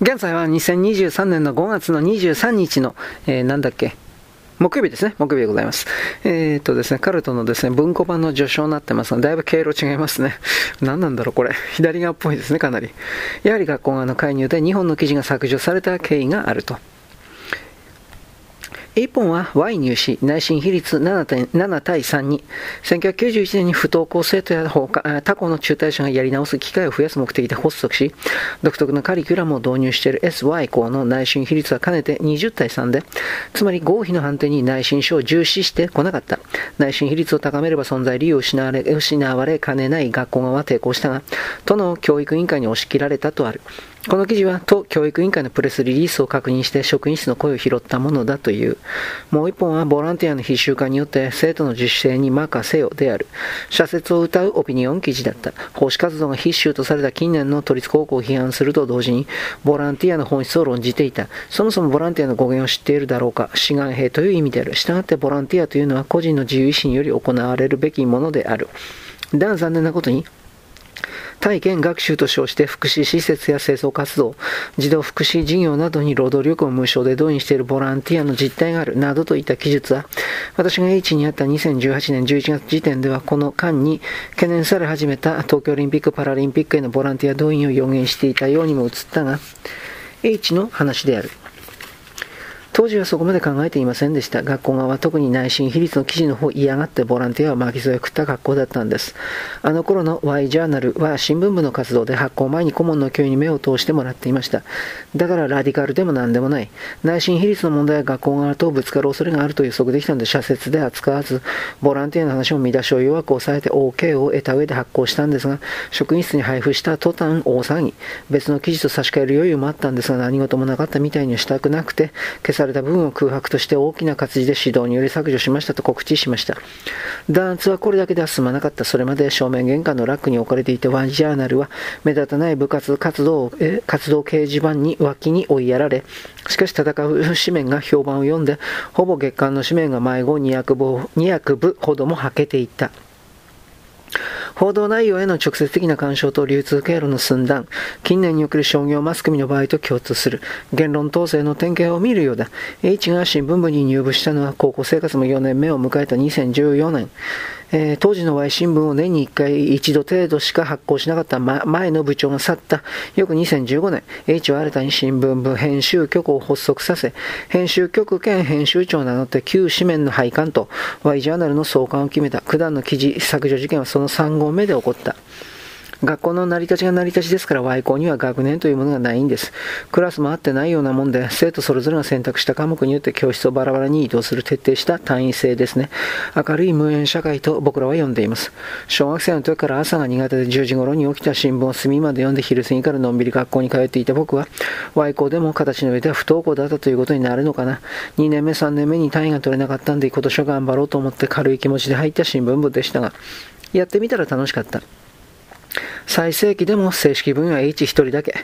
現在は2023年の5月の23日の、えー、なんだっけ、木曜日ですね。木曜日でございます。えー、っとですね、カルトのですね、文庫版の序章になってますので、だいぶ経路違いますね。何なんだろう、これ。左側っぽいですね、かなり。やはり学校側の介入で2本の記事が削除された経緯があると。1本は Y 入試内心比率 7, 7対3に。1991年に不登校生徒や他校の中退者がやり直す機会を増やす目的で発足し独特のカリキュラムを導入している SY 校の内心比率はかねて20対3でつまり合否の判定に内心書を重視してこなかった。内心比率を高めれば存在理由を失われ失われかねない学校側は抵抗したが都の教育委員会に押し切られたとある。この記事は都教育委員会のプレスリリースを確認して職員室の声を拾ったものだという。もう一本はボランティアの必修化によって生徒の自主性に任せよである。社説を謳うオピニオン記事だった。奉仕活動が必修とされた近年の都立高校を批判すると同時に、ボランティアの本質を論じていた。そもそもボランティアの語源を知っているだろうか。志願兵という意味である。したがってボランティアというのは個人の自由意志により行われるべきものである。だが残念なことに、体験学習と称して福祉施設や清掃活動、児童福祉事業などに労働力を無償で動員しているボランティアの実態があるなどといった記述は、私が H にあった2018年11月時点ではこの間に懸念され始めた東京オリンピック・パラリンピックへのボランティア動員を予言していたようにも映ったが、H の話である。当時はそこまで考えていませんでした。学校側は特に内心比率の記事の方を嫌がってボランティアを巻き添え食った学校だったんです。あの頃の Y ジャーナルは新聞部の活動で発行前に顧問の教員に目を通してもらっていました。だからラディカルでも何でもない。内心比率の問題は学校側とぶつかる恐れがあると予測できたので社説で扱わず、ボランティアの話を見出しを弱く抑えて OK を得た上で発行したんですが、職員室に配布した途端大騒ぎ。別の記事と差し替える余裕もあったんですが何事もなかったみたいにしたくなくて、消されれた部分を空白として大きな活字で指導により削除しましたと告知しました。弾圧はこれだけでは済まなかった。それまで正面玄関のラックに置かれていたワンジャーナルは目立たない部活活動え活動掲示板に脇に追いやられ、しかし戦う紙面が評判を読んで、ほぼ月間の紙面が迷子200部 ,200 部ほどもはけていった。報道内容への直接的な干渉と流通経路の寸断、近年における商業マスコミの場合と共通する、言論統制の典型を見るようだ。H が新聞部に入部したのは高校生活も4年目を迎えた2014年。えー、当時の Y 新聞を年に1回一度程度しか発行しなかった、ま、前の部長が去った。翌2015年 H は新たに新聞部編集局を発足させ編集局兼編集長を名乗って旧紙面の廃刊と Y ジャーナルの創刊を決めた。九段の記事削除事件はその3号目で起こった。学校の成り立ちが成り立ちですから Y 校には学年というものがないんです。クラスも合ってないようなもんで、生徒それぞれが選択した科目によって教室をバラバラに移動する徹底した単位制ですね。明るい無縁社会と僕らは呼んでいます。小学生の時から朝が苦手で10時頃に起きた新聞を隅まで読んで昼過ぎからのんびり学校に通っていた僕は、Y 校でも形の上では不登校だったということになるのかな。2年目、3年目に単位が取れなかったんで今年は頑張ろうと思って軽い気持ちで入った新聞部でしたが、やってみたら楽しかった。最盛期でも正式分は H1 人だけ。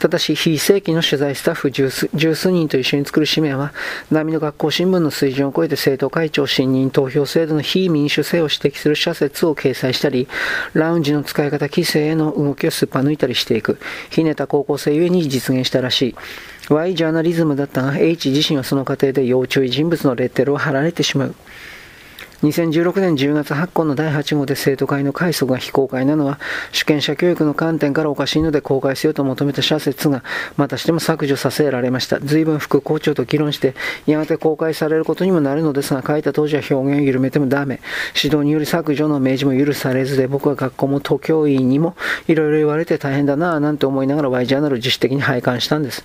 ただし、非正規の取材スタッフ十数人と一緒に作る紙面は、波の学校新聞の水準を超えて生徒会長信任投票制度の非民主性を指摘する社説を掲載したり、ラウンジの使い方規制への動きをすっぱ抜いたりしていく。ひねた高校生ゆえに実現したらしい。Y ジャーナリズムだったが、H 自身はその過程で要注意人物のレッテルを貼られてしまう。2016年10月発行の第8号で生徒会の快速が非公開なのは、主権者教育の観点からおかしいので公開せよと求めた社説が、またしても削除させられました。随分副校長と議論して、やがて公開されることにもなるのですが、書いた当時は表現を緩めてもダメ。指導により削除の明示も許されずで、僕は学校も都教員にもいろいろ言われて大変だなぁなんて思いながら Y ジャーナルを自主的に拝観したんです。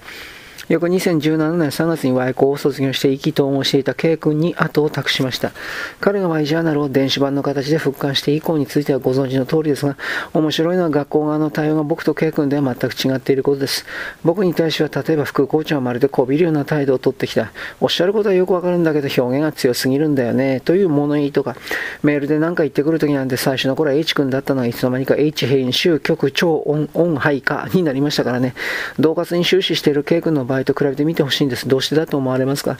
翌2017年3月に Y 校を卒業して意気投合していた K 君に後を託しました。彼が Y ジャーナルを電子版の形で復刊して以降についてはご存知の通りですが、面白いのは学校側の対応が僕と K 君では全く違っていることです。僕に対しては例えば副校長はまるでこびるような態度をとってきた。おっしゃることはよくわかるんだけど表現が強すぎるんだよね。という物言いとか、メールで何か言ってくるときなんて最初の頃は H 君だったのがいつの間にか H 編集局長音音配下になりましたからね。同活に終始している K 君の場合と比べてみてほしいんです。どうしてだと思われますか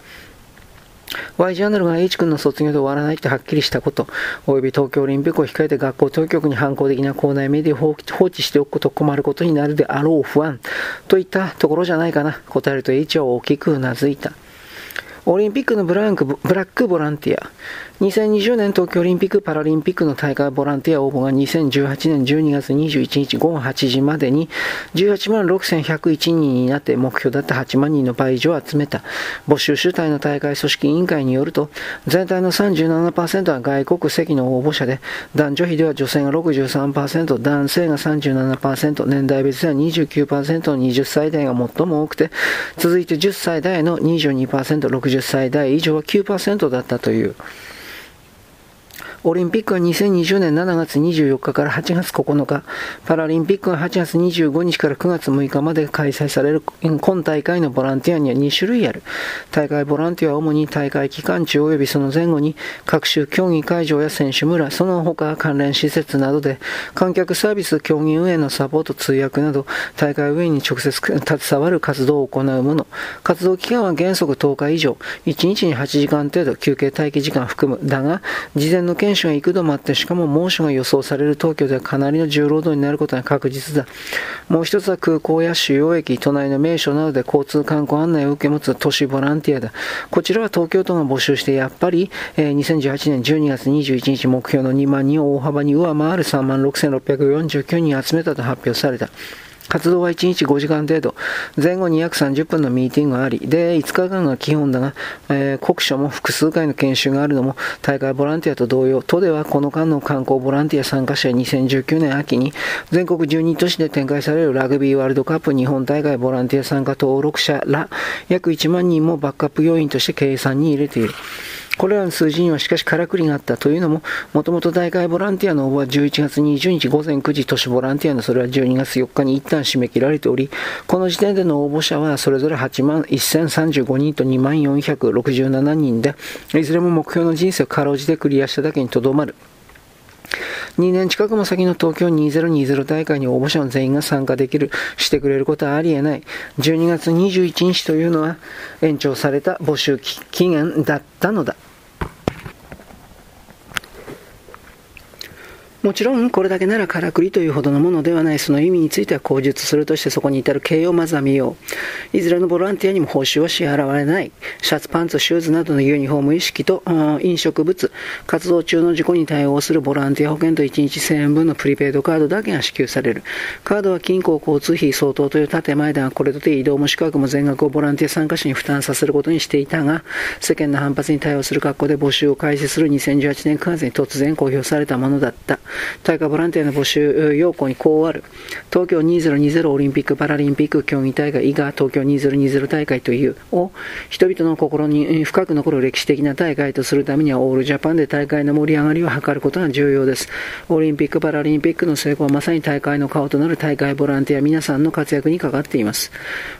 ？Y ジャーナルが H 君の卒業で終わらないってはっきりしたこと、および東京オリンピックを控えて学校当局に反抗的な校内メディアを放置しておくこと困ることになるであろう不安といったところじゃないかな。答えると H は大きくうなずいた。オリンピックのブランクブラックボランティア。2020年東京オリンピック・パラリンピックの大会ボランティア応募が2018年12月21日午後8時までに18万6101人になって目標だった8万人の倍以上を集めた。募集主体の大会組織委員会によると、全体の37%は外国籍の応募者で、男女比では女性が63%、男性が37%、年代別では29%の20歳代が最も多くて、続いて10歳代の22%、60歳代以上は9%だったという。オリンピックは2020年7月24日から8月9日、パラリンピックは8月25日から9月6日まで開催される今大会のボランティアには2種類ある。大会ボランティアは主に大会期間中及びその前後に各種競技会場や選手村、その他関連施設などで観客サービス、競技運営のサポート、通訳など大会運営に直接携わる活動を行うもの。活動期間は原則10日以上、1日に8時間程度休憩待機時間含む。だが、事前の研修が幾度もあって、しかも猛暑が予想される東京ではかなりの重労働になることが確実だ。もう一つは空港や主要駅、都内の名所などで交通観光案内を受け持つ都市ボランティアだ。こちらは東京都が募集して、やっぱり、えー、2018年12月21日目標の2万人を大幅に上回る3万6649人集めたと発表された。活動は1日5時間程度、前後に約30分のミーティングがあり、で、5日間が基本だが、えー、国書も複数回の研修があるのも大会ボランティアと同様、都ではこの間の観光ボランティア参加者2019年秋に全国12都市で展開されるラグビーワールドカップ日本大会ボランティア参加登録者ら約1万人もバックアップ要員として計算に入れている。これらの数字にはしかしからくりがあったというのも、もともと大会ボランティアの応募は11月20日午前9時、都市ボランティアのそれは12月4日に一旦締め切られており、この時点での応募者はそれぞれ8万1035人と2万467人で、いずれも目標の人生をかろうじてクリアしただけにとどまる。2年近くも先の東京2020大会に応募者の全員が参加できる、してくれることはありえない。12月21日というのは延長された募集期限だったのだ。もちろん、これだけならからくりというほどのものではない、その意味については口述するとしてそこに至る経緯をまずは見よう。いずれのボランティアにも報酬は支払われない。シャツ、パンツ、シューズなどのユニフォーム意識と、飲食物、活動中の事故に対応するボランティア保険と1日1000円分のプリペイドカードだけが支給される。カードは金庫交通費相当という建前だが、これとて移動も宿泊も全額をボランティア参加者に負担させることにしていたが、世間の反発に対応する格好で募集を開始する2018年9月に突然公表されたものだった。大会ボランティアの募集要項にこうある。東京2020オリンピック・パラリンピック競技大会以下東京2020大会というを人々の心に深く残る歴史的な大会とするためにはオールジャパンで大会の盛り上がりを図ることが重要です。オリンピック・パラリンピックの成功はまさに大会の顔となる大会ボランティア皆さんの活躍にかかっています。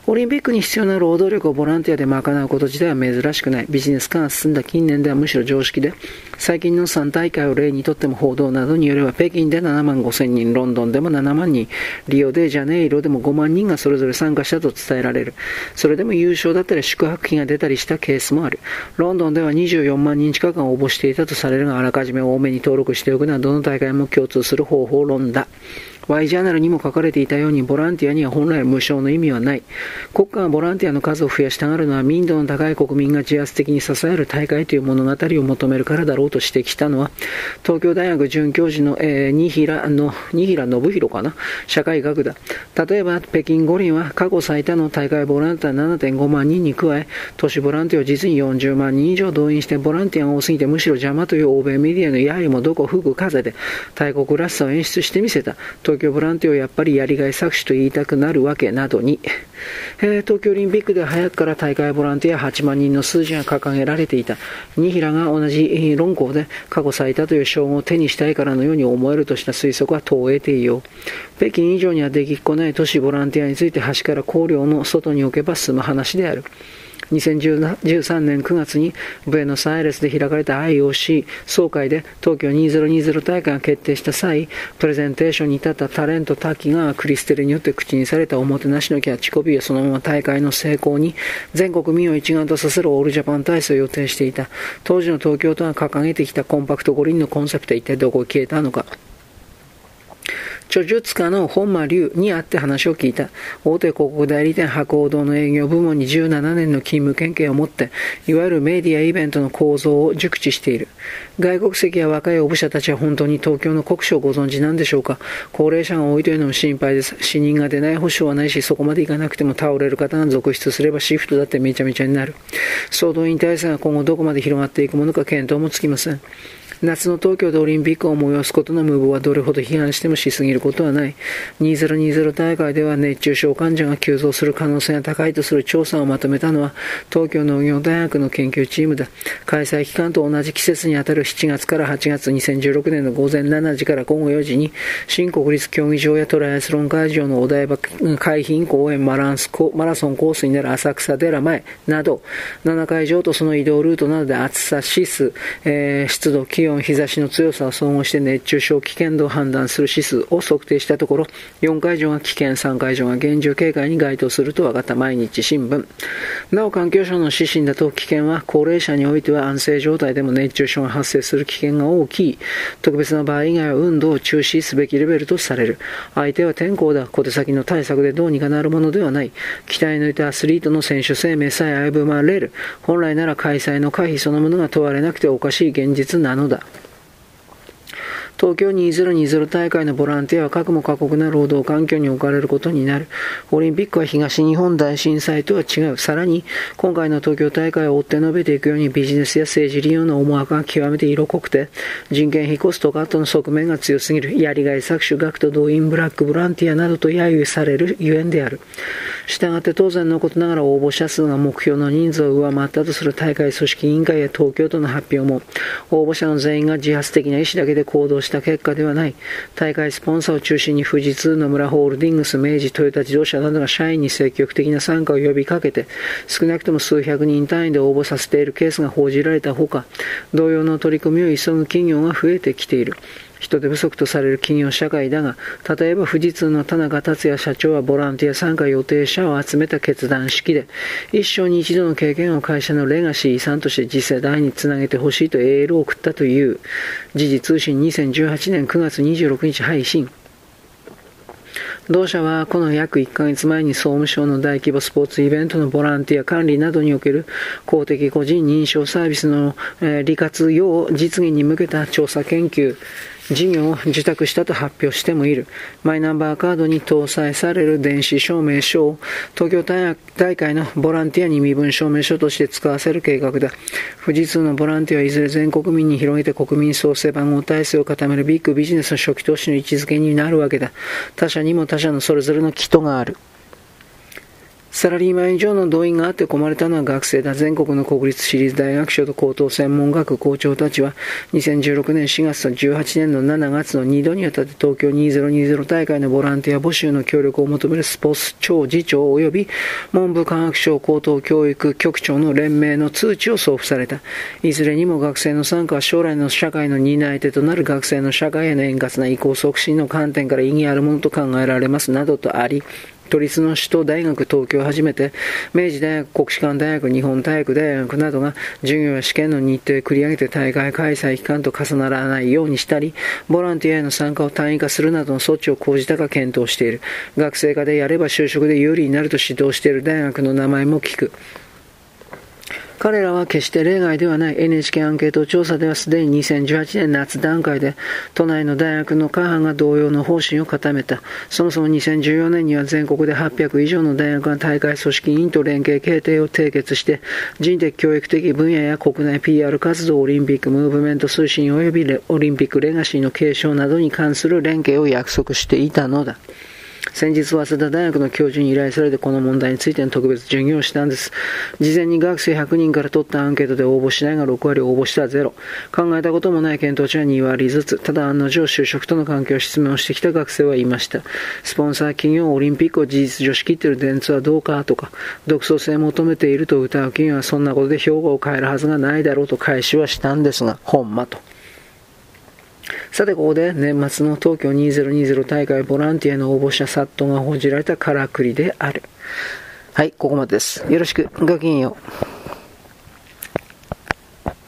オリンピックに必要な労働力をボランティアで賄うこと自体は珍しくない。ビジネス化が進んだ近年ではむしろ常識で、最近の3大会を例にとっても報道などによるれは北京で7万5千人、ロンドンでも7万人、リオでジャネイロでも5万人がそれぞれ参加したと伝えられる。それでも優勝だったり宿泊費が出たりしたケースもある。ロンドンでは24万人近くが応募していたとされるが、あらかじめ多めに登録しておくのはどの大会も共通する方法論だ。Y ジャーナルにも書かれていたように、ボランティアには本来無償の意味はない。国家がボランティアの数を増やしたがるのは、民度の高い国民が自発的に支える大会という物語を求めるからだろうと指摘したのは、東京大学准教授の、えー、新平の、新平信弘かな？社会学だ。例えば、北京五輪は過去最多の大会ボランティア7.5万人に加え、都市ボランティアを実に40万人以上動員して、ボランティアが多すぎてむしろ邪魔という欧米メディアのやりもどこ吹く風で、大国らしさを演出してみせた。東東京ボランティアをやっぱりやりがい搾取と言いたくなるわけなどに、えー、東京オリンピックで早くから大会ボランティア8万人の数字が掲げられていた。新平が同じ論考で過去最多という称号を手にしたいからのように思えるとした推測は投影ていよう。北京以上にはできっこない都市ボランティアについて端から考慮の外に置けば済む話である。2013年9月にブエノスアイレスで開かれた IOC 総会で東京2020大会が決定した際、プレゼンテーションに至ったタレント滝がクリステルによって口にされたおもてなしのキャッチコピーはそのまま大会の成功に全国民を一丸とさせるオールジャパン体制を予定していた。当時の東京都が掲げてきたコンパクト五輪のコンセプトは一体どこへ消えたのか。著述家の本間龍に会って話を聞いた。大手広告代理店博報堂の営業部門に17年の勤務経験を持って、いわゆるメディアイベントの構造を熟知している。外国籍や若い応募者たちは本当に東京の国書をご存知なんでしょうか高齢者が多いというのも心配です。死人が出ない保証はないし、そこまで行かなくても倒れる方が続出すればシフトだってめちゃめちゃになる。総動員体制が今後どこまで広がっていくものか見当もつきません。夏の東京でオリンピックを催すことの無謀はどれほど批判してもしすぎることはない。2020大会では熱中症患者が急増する可能性が高いとする調査をまとめたのは東京農業大学の研究チームだ。開催期間と同じ季節にあたる7月から8月2016年の午前7時から午後4時に新国立競技場やトライアスロン会場のお台場海浜公園マランスマラソンコースになる浅草寺前など7会場とその移動ルートなどで暑さ指数、えー、湿度気温温、日差しの強さを総合して熱中症危険度を判断する指数を測定したところ、4会場が危険、3会場が厳重警戒に該当すると分かった毎日新聞。なお、環境省の指針だと危険は高齢者においては安静状態でも熱中症が発生する危険が大きい。特別な場合以外は運動を中止すべきレベルとされる。相手は天候だ。小手先の対策でどうにかなるものではない。期待抜いたアスリートの選手生命さえ危ぶまれる。本来なら開催の回避そのものが問われなくておかしい現実なのだ。東京2020大会のボランティアは核も過酷な労働環境に置かれることになる。オリンピックは東日本大震災とは違う。さらに、今回の東京大会を追って述べていくようにビジネスや政治利用の思惑が極めて色濃くて、人件費コストカットの側面が強すぎる。やりがい搾取、学徒動員、ブラックボランティアなどと揶揄されるゆえんである。したがって当然のことながら応募者数が目標の人数を上回ったとする大会組織委員会や東京都の発表も、応募者の全員が自発的な意思だけで行動した結果ではない。大会スポンサーを中心に富士通、野村ホールディングス、明治、トヨタ自動車などが社員に積極的な参加を呼びかけて、少なくとも数百人単位で応募させているケースが報じられたほか、同様の取り組みを急ぐ企業が増えてきている。人手不足とされる企業社会だが、例えば富士通の田中達也社長はボランティア参加予定者を集めた決断式で、一生に一度の経験を会社のレガシー遺産として次世代につなげてほしいとエールを送ったという、時事通信2018年9月26日配信。同社はこの約1ヶ月前に総務省の大規模スポーツイベントのボランティア管理などにおける公的個人認証サービスの、え利活用実現に向けた調査研究、事業を受託したと発表してもいる。マイナンバーカードに搭載される電子証明書を東京大会のボランティアに身分証明書として使わせる計画だ。富士通のボランティアはいずれ全国民に広げて国民創生番号体制を固めるビッグビジネスの初期投資の位置づけになるわけだ。他社にも他社のそれぞれの気とがある。サラリーマン以上の動員があって困れたのは学生だ。全国の国立私立大学所と高等専門学校長たちは、2016年4月と18年の7月の2度にわたって東京2020大会のボランティア募集の協力を求めるスポーツ庁次長及び文部科学省高等教育局長の連盟の通知を送付された。いずれにも学生の参加は将来の社会の担い手となる学生の社会への円滑な移行促進の観点から意義あるものと考えられますなどとあり、都立の首都大学東京をはじめて、明治大学、国士舘大学、日本体育大学などが授業や試験の日程を繰り上げて大会開催期間と重ならないようにしたり、ボランティアへの参加を単位化するなどの措置を講じたか検討している。学生課でやれば就職で有利になると指導している大学の名前も聞く。彼らは決して例外ではない NHK アンケート調査ではすでに2018年夏段階で都内の大学の過半が同様の方針を固めた。そもそも2014年には全国で800以上の大学が大会組織委員と連携協定を締結して人的教育的分野や国内 PR 活動、オリンピックムーブメント推進及びオリンピックレガシーの継承などに関する連携を約束していたのだ。先日、早稲田大学の教授に依頼されてこの問題についての特別授業をしたんです。事前に学生100人から取ったアンケートで応募しないが6割応募したゼロ。考えたこともない検討値は2割ずつ。ただ案の定就職との関係を質問してきた学生は言いました。スポンサー企業オリンピックを事実上仕切ってる電通はどうかとか、独創性を求めていると歌う企業はそんなことで評価を変えるはずがないだろうと返しはしたんですが、ほんまと。さて、ここで年末の東京2020大会ボランティアの応募者殺到が報じられたからくりである。はい、ここまでです。よろしく。ごきげんよう。